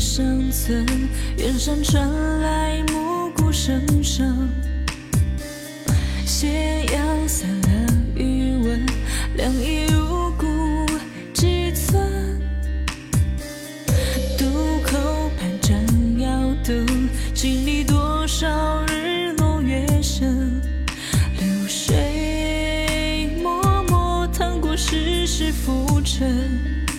的远山传来暮鼓声声，斜阳散了余温，凉意入骨几寸。渡口畔盏摇渡，经历多少日落月升，流水脉脉淌过世事浮沉。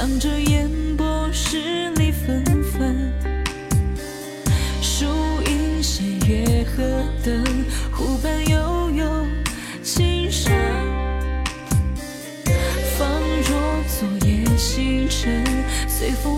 当着烟波十里纷纷。树影斜月河灯，湖畔悠悠琴声。仿若昨夜星辰，随风